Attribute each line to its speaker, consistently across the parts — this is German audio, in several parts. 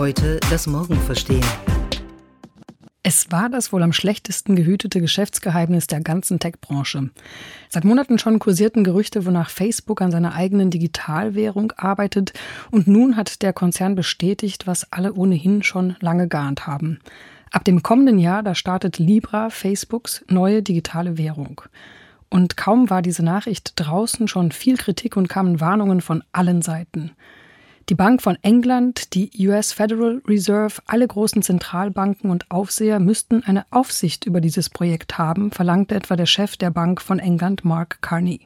Speaker 1: Heute das Morgen verstehen.
Speaker 2: Es war das wohl am schlechtesten gehütete Geschäftsgeheimnis der ganzen Tech-Branche. Seit Monaten schon kursierten Gerüchte, wonach Facebook an seiner eigenen Digitalwährung arbeitet, und nun hat der Konzern bestätigt, was alle ohnehin schon lange geahnt haben. Ab dem kommenden Jahr, da startet Libra, Facebooks neue digitale Währung. Und kaum war diese Nachricht draußen schon viel Kritik und kamen Warnungen von allen Seiten. Die Bank von England, die US Federal Reserve, alle großen Zentralbanken und Aufseher müssten eine Aufsicht über dieses Projekt haben, verlangte etwa der Chef der Bank von England, Mark Carney.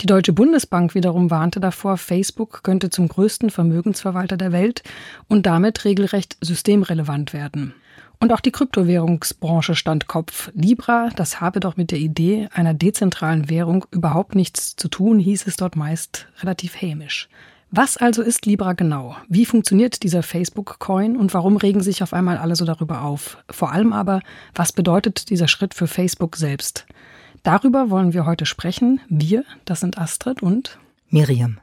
Speaker 2: Die Deutsche Bundesbank wiederum warnte davor, Facebook könnte zum größten Vermögensverwalter der Welt und damit regelrecht systemrelevant werden. Und auch die Kryptowährungsbranche stand Kopf. Libra, das habe doch mit der Idee einer dezentralen Währung überhaupt nichts zu tun, hieß es dort meist relativ hämisch. Was also ist Libra genau? Wie funktioniert dieser Facebook-Coin und warum regen sich auf einmal alle so darüber auf? Vor allem aber, was bedeutet dieser Schritt für Facebook selbst? Darüber wollen wir heute sprechen. Wir, das sind Astrid und
Speaker 1: Miriam.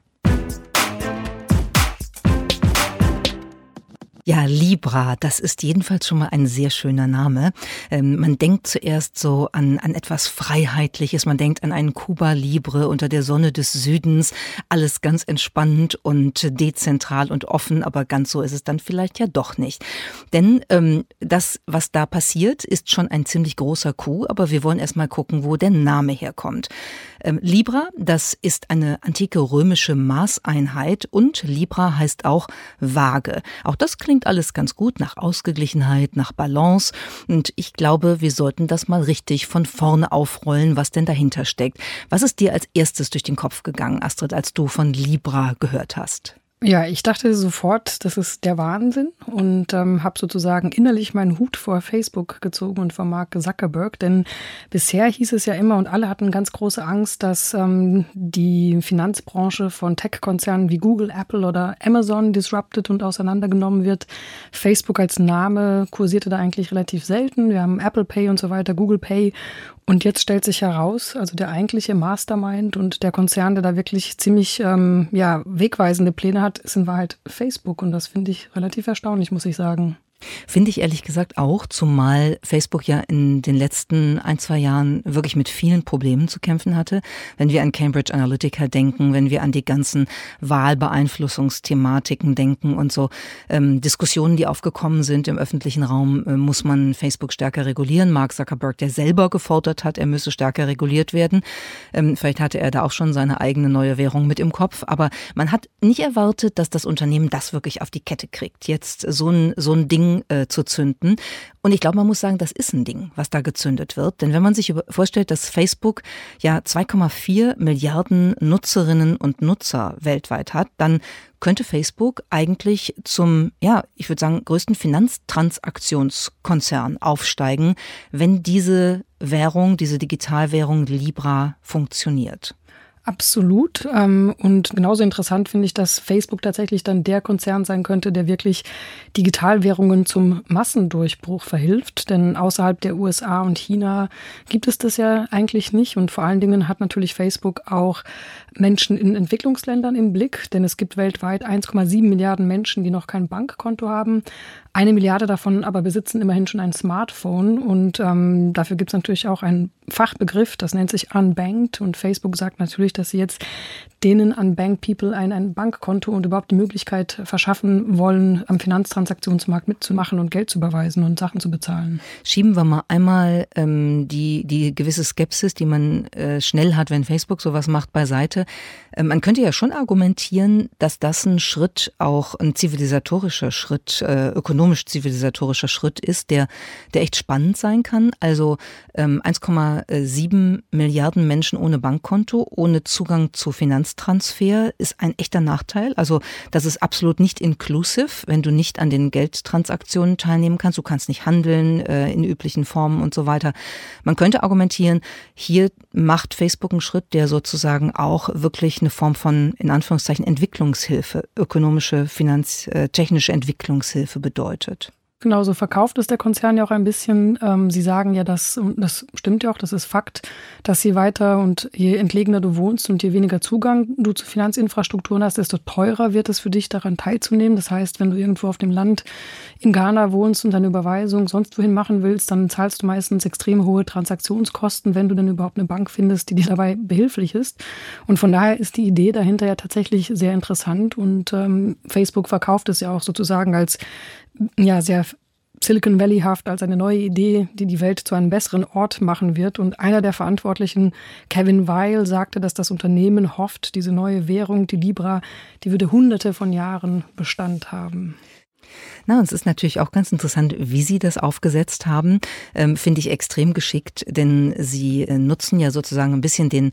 Speaker 1: Ja, Libra, das ist jedenfalls schon mal ein sehr schöner Name. Ähm, man denkt zuerst so an, an etwas Freiheitliches, man denkt an einen Kuba Libre unter der Sonne des Südens, alles ganz entspannt und dezentral und offen, aber ganz so ist es dann vielleicht ja doch nicht. Denn ähm, das, was da passiert, ist schon ein ziemlich großer Coup, aber wir wollen erstmal gucken, wo der Name herkommt. Ähm, Libra, das ist eine antike römische Maßeinheit und Libra heißt auch Waage. Auch das klingt alles ganz gut nach Ausgeglichenheit, nach Balance und ich glaube, wir sollten das mal richtig von vorne aufrollen, was denn dahinter steckt. Was ist dir als erstes durch den Kopf gegangen, Astrid, als du von Libra gehört hast?
Speaker 2: Ja, ich dachte sofort, das ist der Wahnsinn und ähm, habe sozusagen innerlich meinen Hut vor Facebook gezogen und vor Mark Zuckerberg, denn bisher hieß es ja immer und alle hatten ganz große Angst, dass ähm, die Finanzbranche von Tech-Konzernen wie Google, Apple oder Amazon disrupted und auseinandergenommen wird. Facebook als Name kursierte da eigentlich relativ selten. Wir haben Apple Pay und so weiter, Google Pay und jetzt stellt sich heraus, also der eigentliche Mastermind und der Konzern, der da wirklich ziemlich ähm, ja, wegweisende Pläne hat, ist in Wahrheit Facebook. Und das finde ich relativ erstaunlich, muss ich sagen.
Speaker 1: Finde ich ehrlich gesagt auch, zumal Facebook ja in den letzten ein, zwei Jahren wirklich mit vielen Problemen zu kämpfen hatte. Wenn wir an Cambridge Analytica denken, wenn wir an die ganzen Wahlbeeinflussungsthematiken denken und so ähm, Diskussionen, die aufgekommen sind im öffentlichen Raum, äh, muss man Facebook stärker regulieren. Mark Zuckerberg, der selber gefordert hat, er müsse stärker reguliert werden. Ähm, vielleicht hatte er da auch schon seine eigene neue Währung mit im Kopf, aber man hat nicht erwartet, dass das Unternehmen das wirklich auf die Kette kriegt. Jetzt so ein, so ein Ding äh, zu zünden. Und ich glaube, man muss sagen, das ist ein Ding, was da gezündet wird. Denn wenn man sich vorstellt, dass Facebook ja 2,4 Milliarden Nutzerinnen und Nutzer weltweit hat, dann könnte Facebook eigentlich zum, ja, ich würde sagen, größten Finanztransaktionskonzern aufsteigen, wenn diese Währung, diese Digitalwährung Libra funktioniert.
Speaker 2: Absolut. Ähm, und genauso interessant finde ich, dass Facebook tatsächlich dann der Konzern sein könnte, der wirklich Digitalwährungen zum Massendurchbruch verhilft. Denn außerhalb der USA und China gibt es das ja eigentlich nicht. Und vor allen Dingen hat natürlich Facebook auch Menschen in Entwicklungsländern im Blick, denn es gibt weltweit 1,7 Milliarden Menschen, die noch kein Bankkonto haben. Eine Milliarde davon aber besitzen immerhin schon ein Smartphone und ähm, dafür gibt es natürlich auch einen Fachbegriff, das nennt sich Unbanked und Facebook sagt natürlich, dass sie jetzt denen Unbanked People ein, ein Bankkonto und überhaupt die Möglichkeit verschaffen wollen, am Finanztransaktionsmarkt mitzumachen und Geld zu überweisen und Sachen zu bezahlen.
Speaker 1: Schieben wir mal einmal ähm, die, die gewisse Skepsis, die man äh, schnell hat, wenn Facebook sowas macht, beiseite. Äh, man könnte ja schon argumentieren, dass das ein Schritt, auch ein zivilisatorischer Schritt, äh, ökonomisch zivilisatorischer Schritt ist, der, der echt spannend sein kann. Also ähm, 1,7 Milliarden Menschen ohne Bankkonto, ohne Zugang zu Finanztransfer ist ein echter Nachteil. Also das ist absolut nicht inclusive, wenn du nicht an den Geldtransaktionen teilnehmen kannst. Du kannst nicht handeln äh, in üblichen Formen und so weiter. Man könnte argumentieren, hier macht Facebook einen Schritt, der sozusagen auch wirklich eine Form von, in Anführungszeichen, Entwicklungshilfe, ökonomische, finanztechnische äh, Entwicklungshilfe bedeutet.
Speaker 2: Genau, so verkauft es der Konzern ja auch ein bisschen. Ähm, sie sagen ja, dass, das stimmt ja auch, das ist Fakt, dass je weiter und je entlegener du wohnst und je weniger Zugang du zu Finanzinfrastrukturen hast, desto teurer wird es für dich, daran teilzunehmen. Das heißt, wenn du irgendwo auf dem Land in Ghana wohnst und deine Überweisung sonst wohin machen willst, dann zahlst du meistens extrem hohe Transaktionskosten, wenn du denn überhaupt eine Bank findest, die dir dabei behilflich ist. Und von daher ist die Idee dahinter ja tatsächlich sehr interessant und ähm, Facebook verkauft es ja auch sozusagen als ja, sehr Silicon Valley-haft als eine neue Idee, die die Welt zu einem besseren Ort machen wird. Und einer der Verantwortlichen, Kevin Weil, sagte, dass das Unternehmen hofft, diese neue Währung, die Libra, die würde hunderte von Jahren Bestand haben.
Speaker 1: Na, und es ist natürlich auch ganz interessant, wie Sie das aufgesetzt haben. Ähm, Finde ich extrem geschickt, denn Sie äh, nutzen ja sozusagen ein bisschen den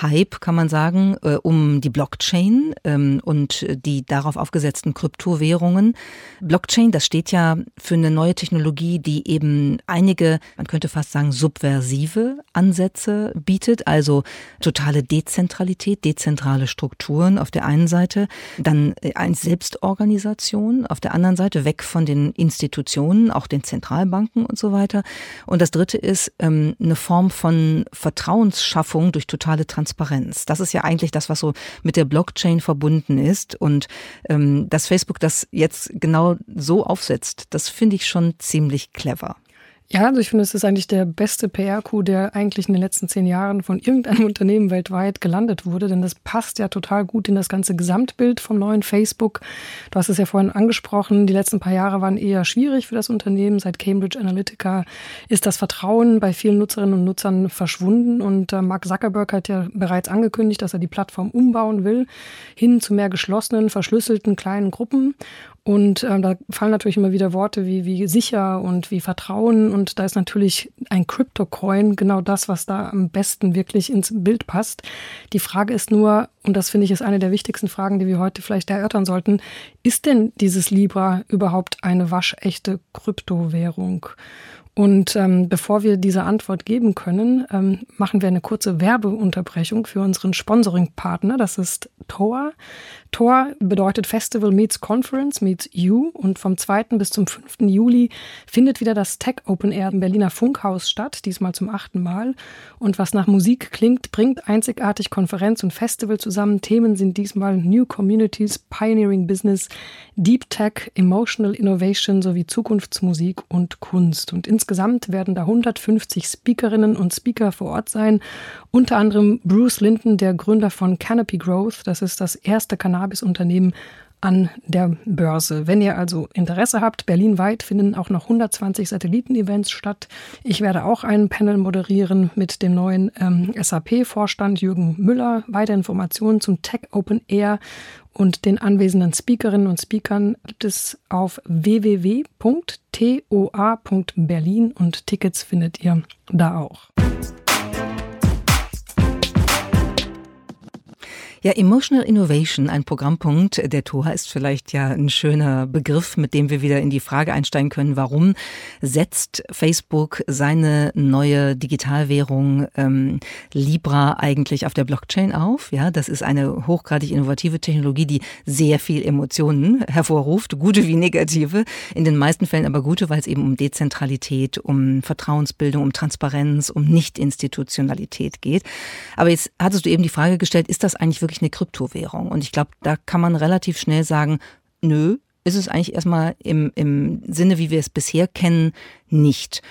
Speaker 1: Hype, kann man sagen, äh, um die Blockchain ähm, und die darauf aufgesetzten Kryptowährungen. Blockchain, das steht ja für eine neue Technologie, die eben einige, man könnte fast sagen, subversive Ansätze bietet, also totale Dezentralität, dezentrale Strukturen auf der einen Seite, dann äh, eine Selbstorganisation auf der anderen Seite, weg von den Institutionen, auch den Zentralbanken und so weiter. Und das dritte ist ähm, eine Form von Vertrauensschaffung durch totale Transparenz Transparenz. Das ist ja eigentlich das, was so mit der Blockchain verbunden ist. Und ähm, dass Facebook das jetzt genau so aufsetzt, das finde ich schon ziemlich clever.
Speaker 2: Ja, also ich finde, es ist eigentlich der beste PR-Coup, der eigentlich in den letzten zehn Jahren von irgendeinem Unternehmen weltweit gelandet wurde, denn das passt ja total gut in das ganze Gesamtbild vom neuen Facebook. Du hast es ja vorhin angesprochen, die letzten paar Jahre waren eher schwierig für das Unternehmen. Seit Cambridge Analytica ist das Vertrauen bei vielen Nutzerinnen und Nutzern verschwunden und äh, Mark Zuckerberg hat ja bereits angekündigt, dass er die Plattform umbauen will, hin zu mehr geschlossenen, verschlüsselten kleinen Gruppen. Und ähm, da fallen natürlich immer wieder Worte wie, wie sicher und wie Vertrauen. Und da ist natürlich ein Crypto-Coin genau das, was da am besten wirklich ins Bild passt. Die Frage ist nur, und das finde ich ist eine der wichtigsten Fragen, die wir heute vielleicht erörtern sollten, ist denn dieses Libra überhaupt eine waschechte Kryptowährung? Und ähm, bevor wir diese Antwort geben können, ähm, machen wir eine kurze Werbeunterbrechung für unseren Sponsoring-Partner. Das ist Tor. Tor bedeutet Festival meets Conference meets You. Und vom 2. bis zum 5. Juli findet wieder das Tech Open Air im Berliner Funkhaus statt, diesmal zum achten Mal. Und was nach Musik klingt, bringt einzigartig Konferenz und Festival zusammen. Themen sind diesmal New Communities, Pioneering Business, Deep Tech, Emotional Innovation sowie Zukunftsmusik und Kunst. Und Insgesamt werden da 150 Speakerinnen und Speaker vor Ort sein. Unter anderem Bruce Linton, der Gründer von Canopy Growth. Das ist das erste Cannabis-Unternehmen an der Börse. Wenn ihr also Interesse habt, berlinweit finden auch noch 120 Satelliten-Events statt. Ich werde auch ein Panel moderieren mit dem neuen ähm, SAP-Vorstand Jürgen Müller. Weitere Informationen zum Tech Open Air und den anwesenden Speakerinnen und Speakern gibt es auf www.toa.berlin und Tickets findet ihr da auch.
Speaker 1: Ja, Emotional Innovation, ein Programmpunkt der TOA ist vielleicht ja ein schöner Begriff, mit dem wir wieder in die Frage einsteigen können, warum setzt Facebook seine neue Digitalwährung ähm, Libra eigentlich auf der Blockchain auf? Ja, das ist eine hochgradig innovative Technologie, die sehr viel Emotionen hervorruft, gute wie negative, in den meisten Fällen aber gute, weil es eben um Dezentralität, um Vertrauensbildung, um Transparenz, um Nicht-Institutionalität geht. Aber jetzt hattest du eben die Frage gestellt, ist das eigentlich wirklich wirklich eine Kryptowährung. Und ich glaube, da kann man relativ schnell sagen, nö, ist es eigentlich erstmal im, im Sinne, wie wir es bisher kennen, nicht.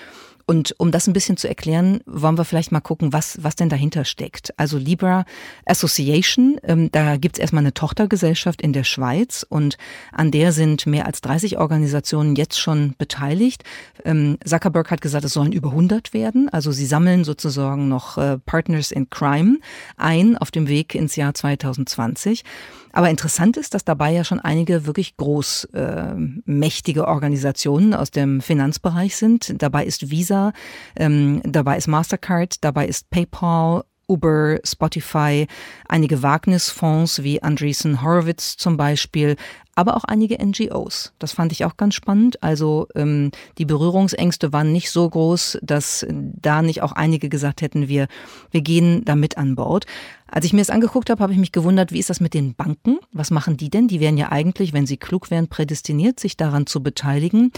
Speaker 1: Und um das ein bisschen zu erklären, wollen wir vielleicht mal gucken, was, was denn dahinter steckt. Also Libra Association, ähm, da gibt's erstmal eine Tochtergesellschaft in der Schweiz und an der sind mehr als 30 Organisationen jetzt schon beteiligt. Ähm, Zuckerberg hat gesagt, es sollen über 100 werden. Also sie sammeln sozusagen noch äh, Partners in Crime ein auf dem Weg ins Jahr 2020. Aber interessant ist, dass dabei ja schon einige wirklich groß äh, mächtige Organisationen aus dem Finanzbereich sind. Dabei ist Visa, ähm, dabei ist Mastercard, dabei ist PayPal, Uber, Spotify, einige Wagnisfonds wie Andreessen Horowitz zum Beispiel, aber auch einige NGOs. Das fand ich auch ganz spannend. Also ähm, die Berührungsängste waren nicht so groß, dass da nicht auch einige gesagt hätten, wir, wir gehen damit an Bord. Als ich mir das angeguckt habe, habe ich mich gewundert, wie ist das mit den Banken? Was machen die denn? Die wären ja eigentlich, wenn sie klug wären, prädestiniert, sich daran zu beteiligen.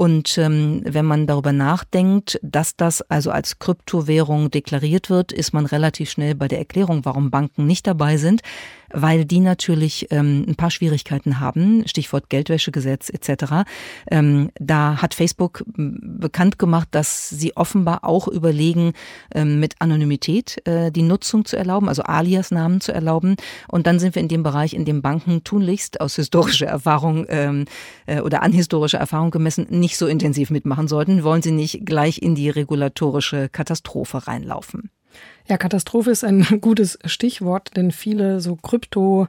Speaker 1: Und ähm, wenn man darüber nachdenkt, dass das also als Kryptowährung deklariert wird, ist man relativ schnell bei der Erklärung, warum Banken nicht dabei sind weil die natürlich ähm, ein paar Schwierigkeiten haben, Stichwort Geldwäschegesetz etc. Ähm, da hat Facebook bekannt gemacht, dass sie offenbar auch überlegen, ähm, mit Anonymität äh, die Nutzung zu erlauben, also Alias-Namen zu erlauben. Und dann sind wir in dem Bereich, in dem Banken tunlichst aus historischer Erfahrung ähm, äh, oder an historischer Erfahrung gemessen nicht so intensiv mitmachen sollten, wollen sie nicht gleich in die regulatorische Katastrophe reinlaufen.
Speaker 2: Ja, Katastrophe ist ein gutes Stichwort, denn viele so Krypto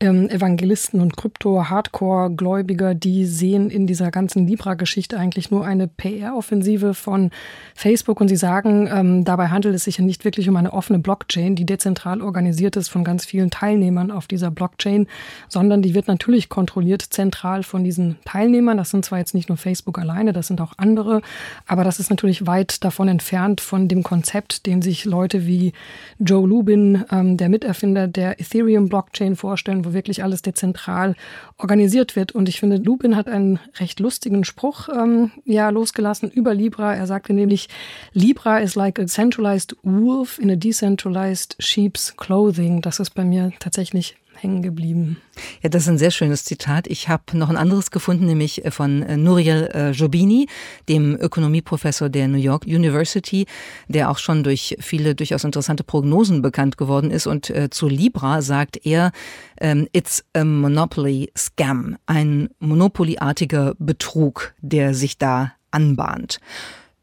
Speaker 2: ähm, Evangelisten und Krypto-Hardcore-Gläubiger, die sehen in dieser ganzen Libra-Geschichte eigentlich nur eine PR-Offensive von Facebook und sie sagen, ähm, dabei handelt es sich ja nicht wirklich um eine offene Blockchain, die dezentral organisiert ist von ganz vielen Teilnehmern auf dieser Blockchain, sondern die wird natürlich kontrolliert zentral von diesen Teilnehmern. Das sind zwar jetzt nicht nur Facebook alleine, das sind auch andere, aber das ist natürlich weit davon entfernt von dem Konzept, den sich Leute wie Joe Lubin, ähm, der Miterfinder der Ethereum-Blockchain, vorstellen, wo wirklich alles dezentral organisiert wird. Und ich finde, Lupin hat einen recht lustigen Spruch ähm, ja losgelassen über Libra. Er sagte nämlich, Libra is like a centralized wolf in a decentralized sheep's clothing. Das ist bei mir tatsächlich hängen geblieben.
Speaker 1: Ja, das ist ein sehr schönes Zitat. Ich habe noch ein anderes gefunden, nämlich äh, von äh, Nuriel äh, Jobini, dem Ökonomieprofessor der New York University, der auch schon durch viele durchaus interessante Prognosen bekannt geworden ist. Und zu Libra sagt er, ähm, it's a monopoly scam, ein monopolyartiger Betrug, der sich da anbahnt.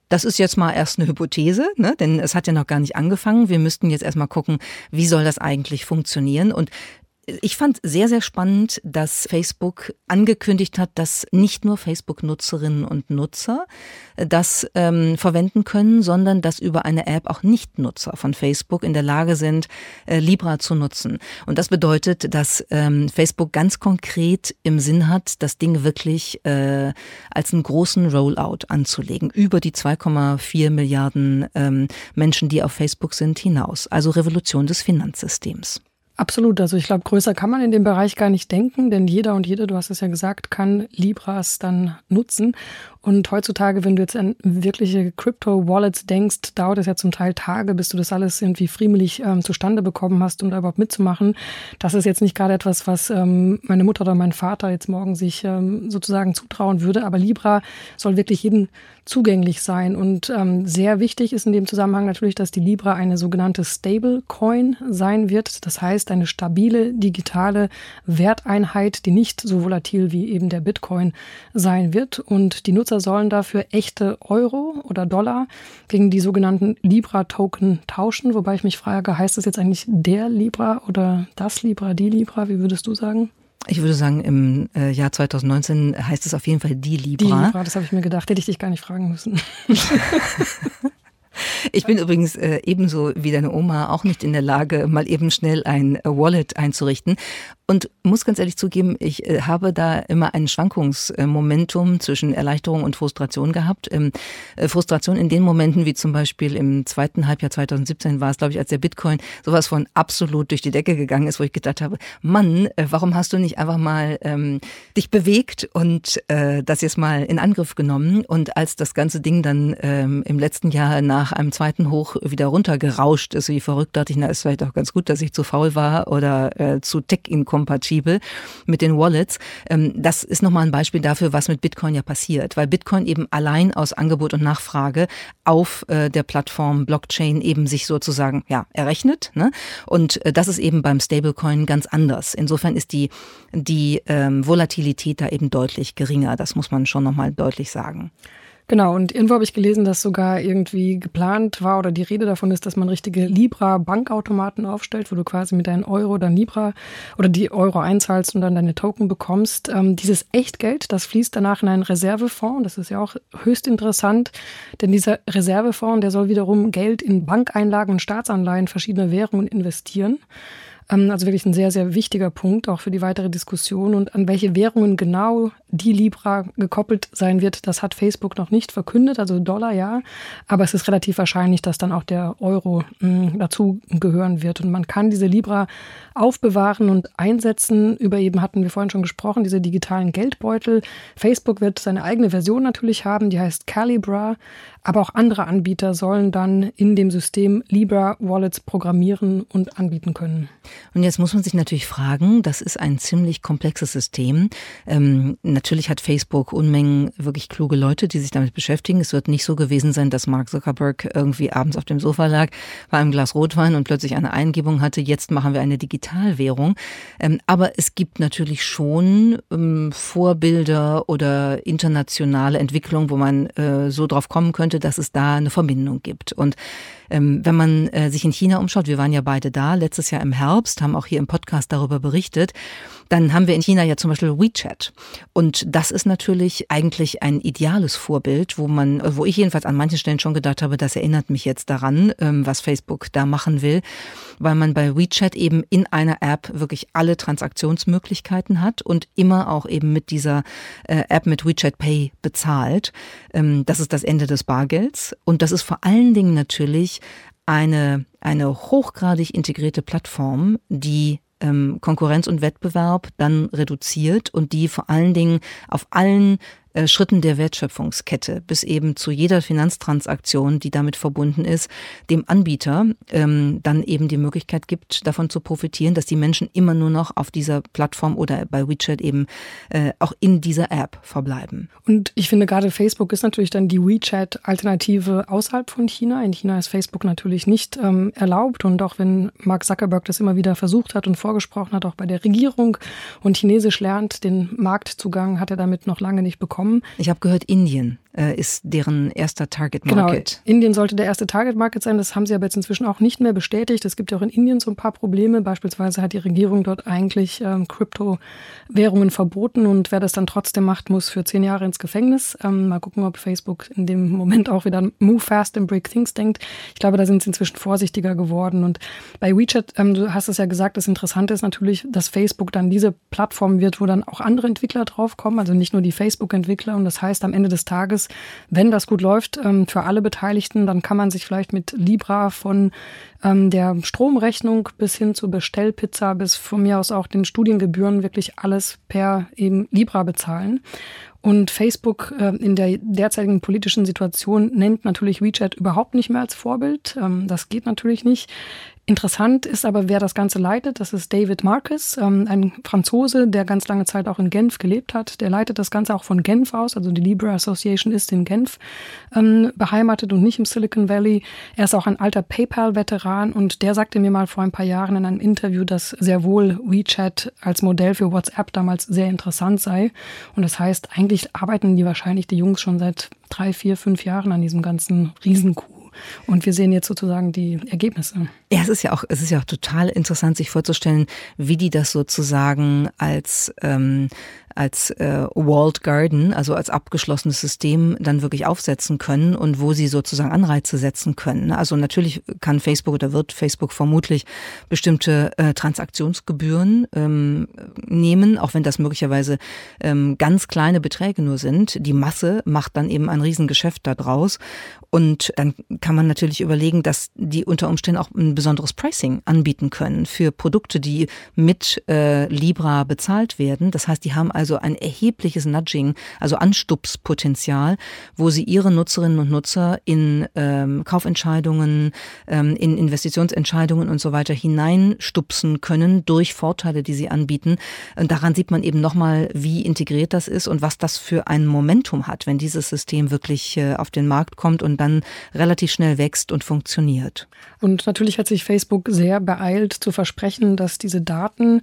Speaker 1: Das ist jetzt mal erst eine Hypothese, ne? denn es hat ja noch gar nicht angefangen. Wir müssten jetzt erstmal gucken, wie soll das eigentlich funktionieren. Und ich fand sehr, sehr spannend, dass Facebook angekündigt hat, dass nicht nur Facebook-Nutzerinnen und Nutzer das ähm, verwenden können, sondern dass über eine App auch Nicht-Nutzer von Facebook in der Lage sind, äh, Libra zu nutzen. Und das bedeutet, dass ähm, Facebook ganz konkret im Sinn hat, das Ding wirklich äh, als einen großen Rollout anzulegen, über die 2,4 Milliarden ähm, Menschen, die auf Facebook sind, hinaus. Also Revolution des Finanzsystems.
Speaker 2: Absolut. Also ich glaube, größer kann man in dem Bereich gar nicht denken, denn jeder und jede, du hast es ja gesagt, kann Libras dann nutzen. Und heutzutage, wenn du jetzt an wirkliche Crypto-Wallets denkst, dauert es ja zum Teil Tage, bis du das alles irgendwie friemelig ähm, zustande bekommen hast, um da überhaupt mitzumachen. Das ist jetzt nicht gerade etwas, was ähm, meine Mutter oder mein Vater jetzt morgen sich ähm, sozusagen zutrauen würde. Aber Libra soll wirklich jedem zugänglich sein. Und ähm, sehr wichtig ist in dem Zusammenhang natürlich, dass die Libra eine sogenannte Stablecoin sein wird. Das heißt, eine stabile digitale Werteinheit, die nicht so volatil wie eben der Bitcoin sein wird. Und die Nutzer sollen dafür echte Euro oder Dollar gegen die sogenannten Libra-Token tauschen. Wobei ich mich frage, heißt das jetzt eigentlich der Libra oder das Libra, die Libra? Wie würdest du sagen?
Speaker 1: Ich würde sagen, im äh, Jahr 2019 heißt es auf jeden Fall die Libra.
Speaker 2: Die Libra, das habe ich mir gedacht, hätte ich dich gar nicht fragen müssen.
Speaker 1: Ich bin übrigens äh, ebenso wie deine Oma auch nicht in der Lage, mal eben schnell ein Wallet einzurichten. Und muss ganz ehrlich zugeben, ich äh, habe da immer ein Schwankungsmomentum zwischen Erleichterung und Frustration gehabt. Ähm, äh, Frustration in den Momenten, wie zum Beispiel im zweiten Halbjahr 2017 war es, glaube ich, als der Bitcoin sowas von absolut durch die Decke gegangen ist, wo ich gedacht habe, Mann, äh, warum hast du nicht einfach mal ähm, dich bewegt und äh, das jetzt mal in Angriff genommen? Und als das ganze Ding dann ähm, im letzten Jahr nach einem zweiten Hoch wieder runtergerauscht ist, wie verrückt, dachte ich, na, ist vielleicht auch ganz gut, dass ich zu faul war oder äh, zu tech-inkompetent kompatibel mit den Wallets. Ähm, das ist nochmal ein Beispiel dafür, was mit Bitcoin ja passiert, weil Bitcoin eben allein aus Angebot und Nachfrage auf äh, der Plattform Blockchain eben sich sozusagen ja errechnet. Ne? Und äh, das ist eben beim Stablecoin ganz anders. Insofern ist die, die ähm, Volatilität da eben deutlich geringer. Das muss man schon nochmal deutlich sagen.
Speaker 2: Genau, und irgendwo habe ich gelesen, dass sogar irgendwie geplant war oder die Rede davon ist, dass man richtige Libra-Bankautomaten aufstellt, wo du quasi mit deinen Euro dann Libra oder die Euro einzahlst und dann deine Token bekommst. Ähm, dieses Echtgeld, das fließt danach in einen Reservefonds. Das ist ja auch höchst interessant, denn dieser Reservefonds, der soll wiederum Geld in Bankeinlagen und Staatsanleihen verschiedener Währungen investieren. Ähm, also wirklich ein sehr, sehr wichtiger Punkt auch für die weitere Diskussion. Und an welche Währungen genau die Libra gekoppelt sein wird, das hat Facebook noch nicht verkündet, also Dollar ja. Aber es ist relativ wahrscheinlich, dass dann auch der Euro mh, hm, dazu gehören wird. Und man kann diese Libra aufbewahren und einsetzen. Über eben hatten wir vorhin schon gesprochen, diese digitalen Geldbeutel. Facebook wird seine eigene Version natürlich haben, die heißt Calibra. Aber auch andere Anbieter sollen dann in dem System Libra Wallets programmieren und anbieten können.
Speaker 1: Und jetzt muss man sich natürlich fragen, das ist ein ziemlich komplexes System. Ähm, natürlich hat Facebook Unmengen wirklich kluge Leute, die sich damit beschäftigen. Es wird nicht so gewesen sein, dass Mark Zuckerberg irgendwie abends auf dem Sofa lag, bei einem Glas Rotwein und plötzlich eine Eingebung hatte, jetzt machen wir eine Digitalwährung. Ähm, aber es gibt natürlich schon ähm, Vorbilder oder internationale Entwicklungen, wo man äh, so drauf kommen könnte, könnte, dass es da eine Verbindung gibt. Und ähm, wenn man äh, sich in China umschaut, wir waren ja beide da, letztes Jahr im Herbst, haben auch hier im Podcast darüber berichtet, dann haben wir in China ja zum Beispiel WeChat. Und das ist natürlich eigentlich ein ideales Vorbild, wo man, wo ich jedenfalls an manchen Stellen schon gedacht habe, das erinnert mich jetzt daran, ähm, was Facebook da machen will, weil man bei WeChat eben in einer App wirklich alle Transaktionsmöglichkeiten hat und immer auch eben mit dieser äh, App mit WeChat Pay bezahlt. Ähm, das ist das Ende des Bargelds. Und das ist vor allen Dingen natürlich eine, eine hochgradig integrierte Plattform, die ähm, Konkurrenz und Wettbewerb dann reduziert und die vor allen Dingen auf allen äh, Schritten der Wertschöpfungskette bis eben zu jeder Finanztransaktion, die damit verbunden ist, dem Anbieter ähm, dann eben die Möglichkeit gibt, davon zu profitieren, dass die Menschen immer nur noch auf dieser Plattform oder bei WeChat eben äh, auch in dieser App verbleiben.
Speaker 2: Und ich finde gerade Facebook ist natürlich dann die WeChat-Alternative außerhalb von China. In China ist Facebook natürlich nicht ähm, erlaubt und auch wenn Mark Zuckerberg das immer wieder versucht hat und vorgesprochen hat, auch bei der Regierung und Chinesisch lernt, den Marktzugang hat er damit noch lange nicht bekommen kommen.
Speaker 1: Ich habe gehört, Indien äh, ist deren erster Target
Speaker 2: genau,
Speaker 1: Market.
Speaker 2: Genau, Indien sollte der erste Target Market sein. Das haben sie aber jetzt inzwischen auch nicht mehr bestätigt. Es gibt ja auch in Indien so ein paar Probleme. Beispielsweise hat die Regierung dort eigentlich ähm, Kryptowährungen verboten und wer das dann trotzdem macht, muss für zehn Jahre ins Gefängnis. Ähm, mal gucken, ob Facebook in dem Moment auch wieder Move Fast and Break Things denkt. Ich glaube, da sind sie inzwischen vorsichtiger geworden. Und bei WeChat, ähm, du hast es ja gesagt, das Interessante ist natürlich, dass Facebook dann diese Plattform wird, wo dann auch andere Entwickler draufkommen, also nicht nur die Facebook-Entwickler. Und das heißt, am Ende des Tages wenn das gut läuft ähm, für alle Beteiligten, dann kann man sich vielleicht mit Libra von ähm, der Stromrechnung bis hin zur Bestellpizza, bis von mir aus auch den Studiengebühren wirklich alles per eben Libra bezahlen. Und Facebook äh, in der derzeitigen politischen Situation nennt natürlich WeChat überhaupt nicht mehr als Vorbild. Ähm, das geht natürlich nicht. Interessant ist aber, wer das Ganze leitet. Das ist David Marcus, ähm, ein Franzose, der ganz lange Zeit auch in Genf gelebt hat. Der leitet das Ganze auch von Genf aus. Also die Libra Association ist in Genf ähm, beheimatet und nicht im Silicon Valley. Er ist auch ein alter PayPal-Veteran und der sagte mir mal vor ein paar Jahren in einem Interview, dass sehr wohl WeChat als Modell für WhatsApp damals sehr interessant sei. Und das heißt, eigentlich arbeiten die wahrscheinlich die Jungs schon seit drei, vier, fünf Jahren an diesem ganzen Riesenkuh. Und wir sehen jetzt sozusagen die Ergebnisse.
Speaker 1: Ja, es ist ja auch, es ist ja auch total interessant, sich vorzustellen, wie die das sozusagen als ähm, als äh, Walled Garden, also als abgeschlossenes System dann wirklich aufsetzen können und wo sie sozusagen Anreize setzen können. Also natürlich kann Facebook oder wird Facebook vermutlich bestimmte äh, Transaktionsgebühren ähm, nehmen, auch wenn das möglicherweise ähm, ganz kleine Beträge nur sind. Die Masse macht dann eben ein Riesengeschäft daraus. Und dann kann man natürlich überlegen, dass die unter Umständen auch ein besonderes Pricing anbieten können für Produkte, die mit äh, Libra bezahlt werden. Das heißt, die haben also also ein erhebliches Nudging, also Anstupspotenzial, wo sie ihre Nutzerinnen und Nutzer in ähm, Kaufentscheidungen, ähm, in Investitionsentscheidungen und so weiter hineinstupsen können durch Vorteile, die sie anbieten. Und daran sieht man eben nochmal, wie integriert das ist und was das für ein Momentum hat, wenn dieses System wirklich äh, auf den Markt kommt und dann relativ schnell wächst und funktioniert.
Speaker 2: Und natürlich hat sich Facebook sehr beeilt zu versprechen, dass diese Daten,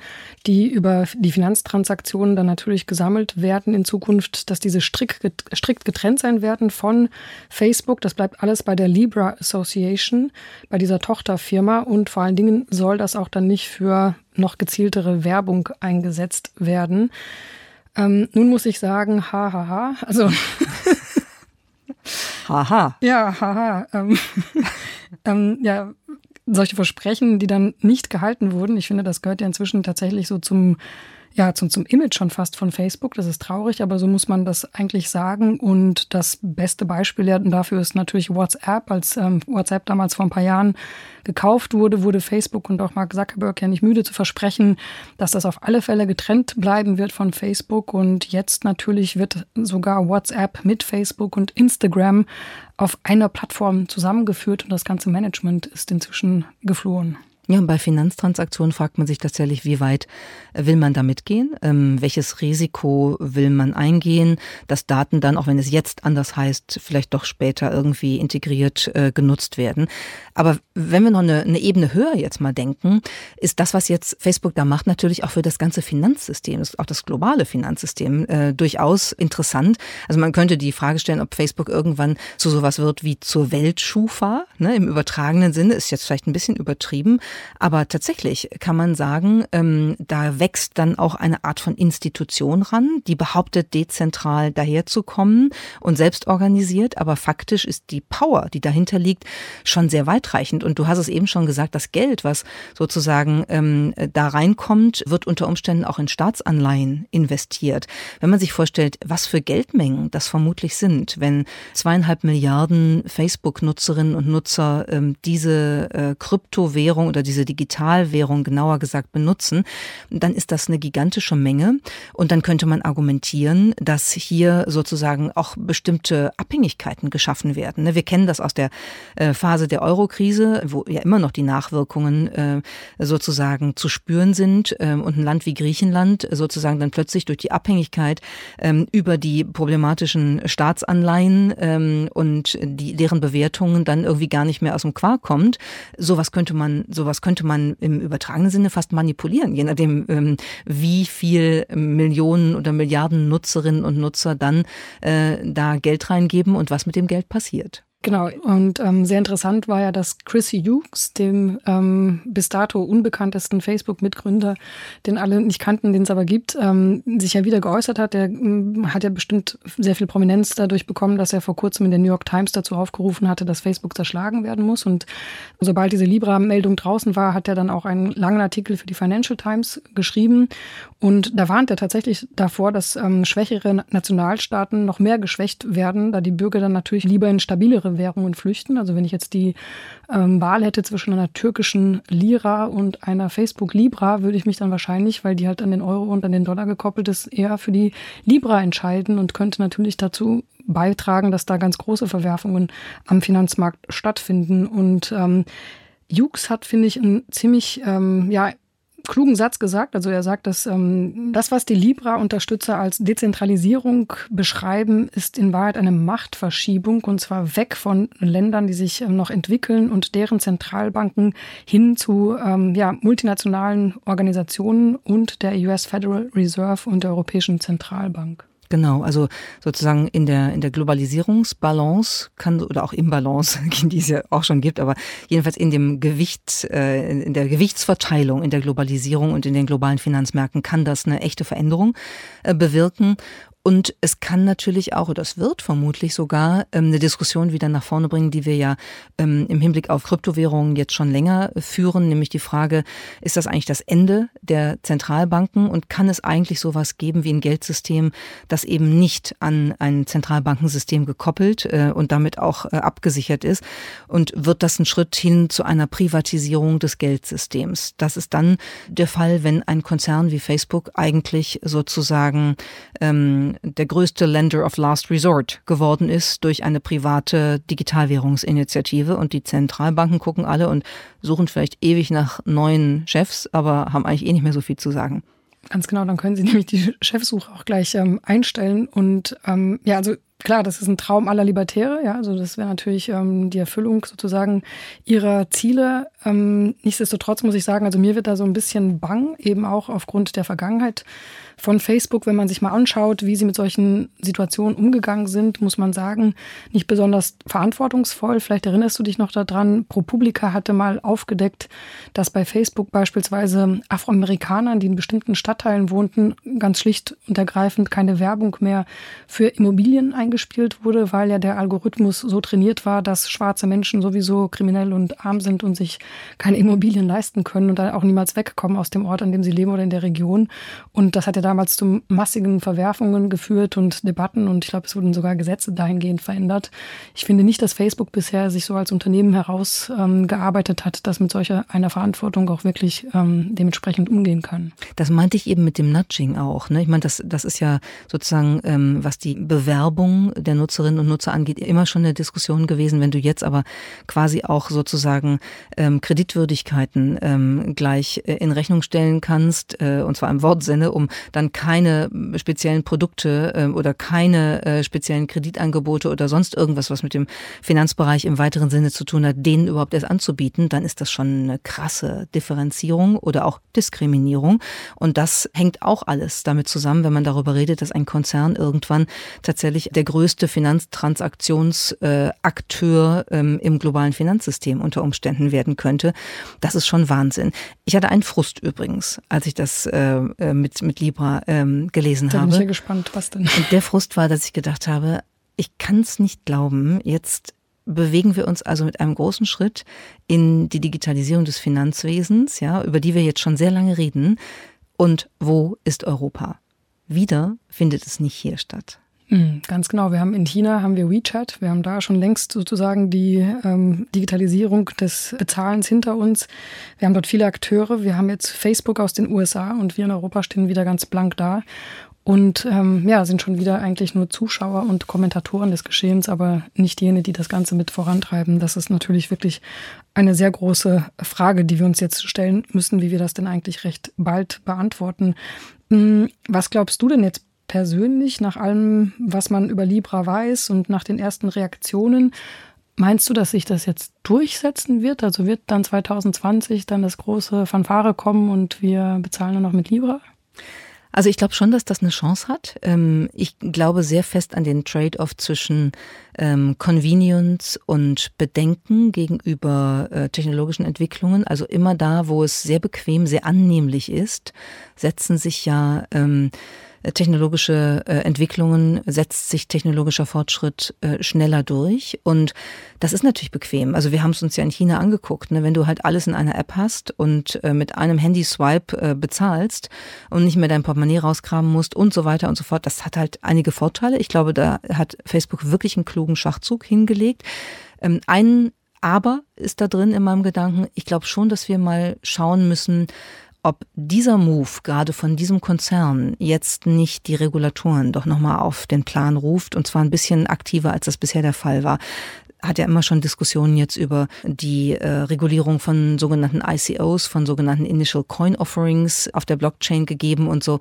Speaker 2: die über die Finanztransaktionen dann natürlich natürlich gesammelt werden in Zukunft, dass diese strikt, strikt getrennt sein werden von Facebook. Das bleibt alles bei der Libra Association, bei dieser Tochterfirma. Und vor allen Dingen soll das auch dann nicht für noch gezieltere Werbung eingesetzt werden. Ähm, nun muss ich sagen, hahaha. Ha, ha. Also.
Speaker 1: haha.
Speaker 2: Ja, haha. Ähm, ähm, ja, solche Versprechen, die dann nicht gehalten wurden. Ich finde, das gehört ja inzwischen tatsächlich so zum ja, zum, zum Image schon fast von Facebook. Das ist traurig, aber so muss man das eigentlich sagen. Und das beste Beispiel dafür ist natürlich WhatsApp. Als ähm, WhatsApp damals vor ein paar Jahren gekauft wurde, wurde Facebook und auch Mark Zuckerberg ja nicht müde zu versprechen, dass das auf alle Fälle getrennt bleiben wird von Facebook. Und jetzt natürlich wird sogar WhatsApp mit Facebook und Instagram auf einer Plattform zusammengeführt und das ganze Management ist inzwischen geflohen.
Speaker 1: Ja, bei Finanztransaktionen fragt man sich tatsächlich, wie weit will man damit gehen? Ähm, welches Risiko will man eingehen, dass Daten dann, auch wenn es jetzt anders heißt, vielleicht doch später irgendwie integriert äh, genutzt werden? Aber wenn wir noch eine, eine, Ebene höher jetzt mal denken, ist das, was jetzt Facebook da macht, natürlich auch für das ganze Finanzsystem, auch das globale Finanzsystem, äh, durchaus interessant. Also man könnte die Frage stellen, ob Facebook irgendwann zu sowas wird wie zur Weltschufa, ne, im übertragenen Sinne, ist jetzt vielleicht ein bisschen übertrieben. Aber tatsächlich kann man sagen, ähm, da wächst dann auch eine Art von Institution ran, die behauptet, dezentral daherzukommen und selbst organisiert. Aber faktisch ist die Power, die dahinter liegt, schon sehr weitreichend. Und du hast es eben schon gesagt, das Geld, was sozusagen ähm, da reinkommt, wird unter Umständen auch in Staatsanleihen investiert. Wenn man sich vorstellt, was für Geldmengen das vermutlich sind, wenn zweieinhalb Milliarden Facebook-Nutzerinnen und Nutzer ähm, diese äh, Kryptowährung oder diese Digitalwährung genauer gesagt benutzen, dann ist das eine gigantische Menge. Und dann könnte man argumentieren, dass hier sozusagen auch bestimmte Abhängigkeiten geschaffen werden. Wir kennen das aus der äh, Phase der Eurokrise, wo ja immer noch die Nachwirkungen äh, sozusagen zu spüren sind ähm, und ein Land wie Griechenland sozusagen dann plötzlich durch die Abhängigkeit ähm, über die problematischen Staatsanleihen ähm, und die, deren Bewertungen dann irgendwie gar nicht mehr aus dem Quark kommt. Sowas könnte man, sowas sowas könnte man im übertragenen Sinne fast manipulieren, je nachdem, ähm, wie viel Millionen oder Milliarden Nutzerinnen und Nutzer dann äh, da Geld reingeben und was mit dem Geld passiert.
Speaker 2: Genau, und ähm, sehr interessant war ja, dass Chris Hughes, dem ähm, bis dato unbekanntesten Facebook-Mitgründer, den alle nicht kannten, den es aber gibt, ähm, sich ja wieder geäußert hat. Der ähm, hat ja bestimmt sehr viel Prominenz dadurch bekommen, dass er vor kurzem in der New York Times dazu aufgerufen hatte, dass Facebook zerschlagen werden muss. Und sobald diese Libra-Meldung draußen war, hat er dann auch einen langen Artikel für die Financial Times geschrieben. Und da warnt er tatsächlich davor, dass ähm, schwächere Nationalstaaten noch mehr geschwächt werden, da die Bürger dann natürlich lieber in stabilere Währungen flüchten. Also wenn ich jetzt die ähm, Wahl hätte zwischen einer türkischen Lira und einer Facebook Libra, würde ich mich dann wahrscheinlich, weil die halt an den Euro und an den Dollar gekoppelt ist, eher für die Libra entscheiden und könnte natürlich dazu beitragen, dass da ganz große Verwerfungen am Finanzmarkt stattfinden. Und ähm, Jux hat, finde ich, ein ziemlich ähm, ja, klugen Satz gesagt. Also er sagt, dass ähm, das, was die Libra-Unterstützer als Dezentralisierung beschreiben, ist in Wahrheit eine Machtverschiebung und zwar weg von Ländern, die sich ähm, noch entwickeln und deren Zentralbanken hin zu ähm, ja, multinationalen Organisationen und der US Federal Reserve und der Europäischen Zentralbank.
Speaker 1: Genau, also sozusagen in der, in der Globalisierungsbalance kann, oder auch Imbalance, die es ja auch schon gibt, aber jedenfalls in dem Gewicht, äh, in der Gewichtsverteilung in der Globalisierung und in den globalen Finanzmärkten kann das eine echte Veränderung äh, bewirken. Und es kann natürlich auch, oder es wird vermutlich sogar ähm, eine Diskussion wieder nach vorne bringen, die wir ja ähm, im Hinblick auf Kryptowährungen jetzt schon länger führen, nämlich die Frage, ist das eigentlich das Ende der Zentralbanken und kann es eigentlich sowas geben wie ein Geldsystem, das eben nicht an ein Zentralbankensystem gekoppelt äh, und damit auch äh, abgesichert ist? Und wird das ein Schritt hin zu einer Privatisierung des Geldsystems? Das ist dann der Fall, wenn ein Konzern wie Facebook eigentlich sozusagen ähm, der größte Lender of Last Resort geworden ist durch eine private Digitalwährungsinitiative. Und die Zentralbanken gucken alle und suchen vielleicht ewig nach neuen Chefs, aber haben eigentlich eh nicht mehr so viel zu sagen.
Speaker 2: Ganz genau, dann können Sie nämlich die Chefsuche auch gleich ähm, einstellen. Und ähm, ja, also klar, das ist ein Traum aller Libertäre, ja, also das wäre natürlich ähm, die Erfüllung sozusagen ihrer Ziele. Ähm, nichtsdestotrotz muss ich sagen, also mir wird da so ein bisschen bang, eben auch aufgrund der Vergangenheit von Facebook, wenn man sich mal anschaut, wie sie mit solchen Situationen umgegangen sind, muss man sagen, nicht besonders verantwortungsvoll. Vielleicht erinnerst du dich noch daran, ProPublica hatte mal aufgedeckt, dass bei Facebook beispielsweise Afroamerikanern, die in bestimmten Stadtteilen wohnten, ganz schlicht und ergreifend keine Werbung mehr für Immobilien eingestellt gespielt wurde, weil ja der Algorithmus so trainiert war, dass schwarze Menschen sowieso kriminell und arm sind und sich keine Immobilien leisten können und dann auch niemals wegkommen aus dem Ort, an dem sie leben oder in der Region. Und das hat ja damals zu massigen Verwerfungen geführt und Debatten und ich glaube, es wurden sogar Gesetze dahingehend verändert. Ich finde nicht, dass Facebook bisher sich so als Unternehmen herausgearbeitet ähm, hat, dass mit solcher einer Verantwortung auch wirklich ähm, dementsprechend umgehen kann.
Speaker 1: Das meinte ich eben mit dem Nudging auch. Ne? Ich meine, das, das ist ja sozusagen, ähm, was die Bewerbung der Nutzerinnen und Nutzer angeht, immer schon eine Diskussion gewesen. Wenn du jetzt aber quasi auch sozusagen ähm, Kreditwürdigkeiten ähm, gleich äh, in Rechnung stellen kannst, äh, und zwar im Wortsinne, um dann keine speziellen Produkte äh, oder keine äh, speziellen Kreditangebote oder sonst irgendwas, was mit dem Finanzbereich im weiteren Sinne zu tun hat, denen überhaupt erst anzubieten, dann ist das schon eine krasse Differenzierung oder auch Diskriminierung. Und das hängt auch alles damit zusammen, wenn man darüber redet, dass ein Konzern irgendwann tatsächlich der größte Finanztransaktionsakteur ähm, im globalen Finanzsystem unter Umständen werden könnte. Das ist schon Wahnsinn. Ich hatte einen Frust übrigens, als ich das äh, äh mit, mit Libra ähm, gelesen
Speaker 2: da
Speaker 1: habe.
Speaker 2: Bin ich bin gespannt, was denn.
Speaker 1: Und der Frust war, dass ich gedacht habe, ich kann es nicht glauben, jetzt bewegen wir uns also mit einem großen Schritt in die Digitalisierung des Finanzwesens, ja, über die wir jetzt schon sehr lange reden. Und wo ist Europa? Wieder findet es nicht hier statt.
Speaker 2: Hm, ganz genau. Wir haben in China haben wir WeChat. Wir haben da schon längst sozusagen die ähm, Digitalisierung des Bezahlens hinter uns. Wir haben dort viele Akteure. Wir haben jetzt Facebook aus den USA und wir in Europa stehen wieder ganz blank da und ähm, ja, sind schon wieder eigentlich nur Zuschauer und Kommentatoren des Geschehens, aber nicht jene, die das Ganze mit vorantreiben. Das ist natürlich wirklich eine sehr große Frage, die wir uns jetzt stellen müssen, wie wir das denn eigentlich recht bald beantworten. Hm, was glaubst du denn jetzt persönlich nach allem, was man über Libra weiß und nach den ersten Reaktionen? Meinst du, dass sich das jetzt durchsetzen wird? Also wird dann 2020 dann das große Fanfare kommen und wir bezahlen nur noch mit Libra?
Speaker 1: Also ich glaube schon, dass das eine Chance hat. Ähm, ich glaube sehr fest an den Trade-off zwischen ähm, Convenience und Bedenken gegenüber äh, technologischen Entwicklungen. Also immer da, wo es sehr bequem, sehr annehmlich ist, setzen sich ja ähm, technologische äh, Entwicklungen setzt sich technologischer Fortschritt äh, schneller durch. Und das ist natürlich bequem. Also wir haben es uns ja in China angeguckt. Ne? Wenn du halt alles in einer App hast und äh, mit einem Handyswipe bezahlst und nicht mehr dein Portemonnaie rauskramen musst und so weiter und so fort, das hat halt einige Vorteile. Ich glaube, da hat Facebook wirklich einen klugen Schachzug hingelegt. Ähm, ein aber ist da drin in meinem Gedanken. Ich glaube schon, dass wir mal schauen müssen, ob dieser Move gerade von diesem Konzern jetzt nicht die Regulatoren doch nochmal auf den Plan ruft und zwar ein bisschen aktiver, als das bisher der Fall war hat ja immer schon Diskussionen jetzt über die äh, Regulierung von sogenannten ICOs, von sogenannten Initial Coin Offerings auf der Blockchain gegeben und so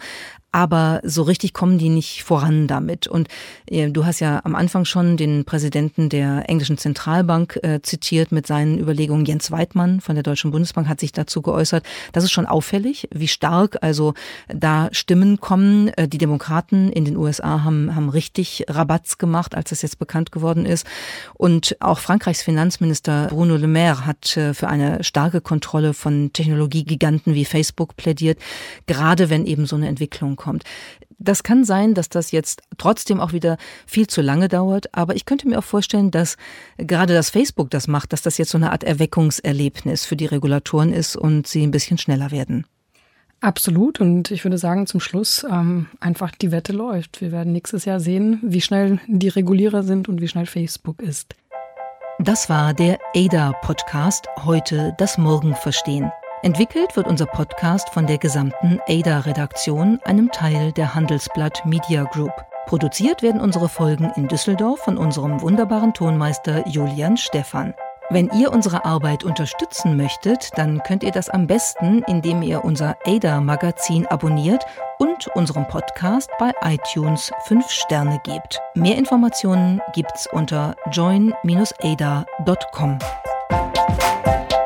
Speaker 1: aber so richtig kommen die nicht voran damit. Und äh, du hast ja am Anfang schon den Präsidenten der englischen Zentralbank äh, zitiert mit seinen Überlegungen. Jens Weidmann von der Deutschen Bundesbank hat sich dazu geäußert. Das ist schon auffällig, wie stark also da Stimmen kommen. Äh, die Demokraten in den USA haben, haben richtig Rabatz gemacht, als das jetzt bekannt geworden ist. Und auch Frankreichs Finanzminister Bruno Le Maire hat äh, für eine starke Kontrolle von Technologiegiganten wie Facebook plädiert, gerade wenn eben so eine Entwicklung kommt. Das kann sein, dass das jetzt trotzdem auch wieder viel zu lange dauert, aber ich könnte mir auch vorstellen, dass gerade das Facebook das macht, dass das jetzt so eine Art Erweckungserlebnis für die Regulatoren ist und sie ein bisschen schneller werden.
Speaker 2: Absolut. Und ich würde sagen, zum Schluss ähm, einfach die Wette läuft. Wir werden nächstes Jahr sehen, wie schnell die Regulierer sind und wie schnell Facebook ist.
Speaker 1: Das war der ADA-Podcast. Heute das Morgen verstehen. Entwickelt wird unser Podcast von der gesamten ADA-Redaktion, einem Teil der Handelsblatt Media Group. Produziert werden unsere Folgen in Düsseldorf von unserem wunderbaren Tonmeister Julian Stephan. Wenn ihr unsere Arbeit unterstützen möchtet, dann könnt ihr das am besten, indem ihr unser ADA-Magazin abonniert und unserem Podcast bei iTunes 5 Sterne gebt. Mehr Informationen gibt's unter join-ada.com.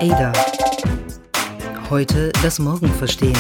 Speaker 1: ADA heute das Morgen verstehen.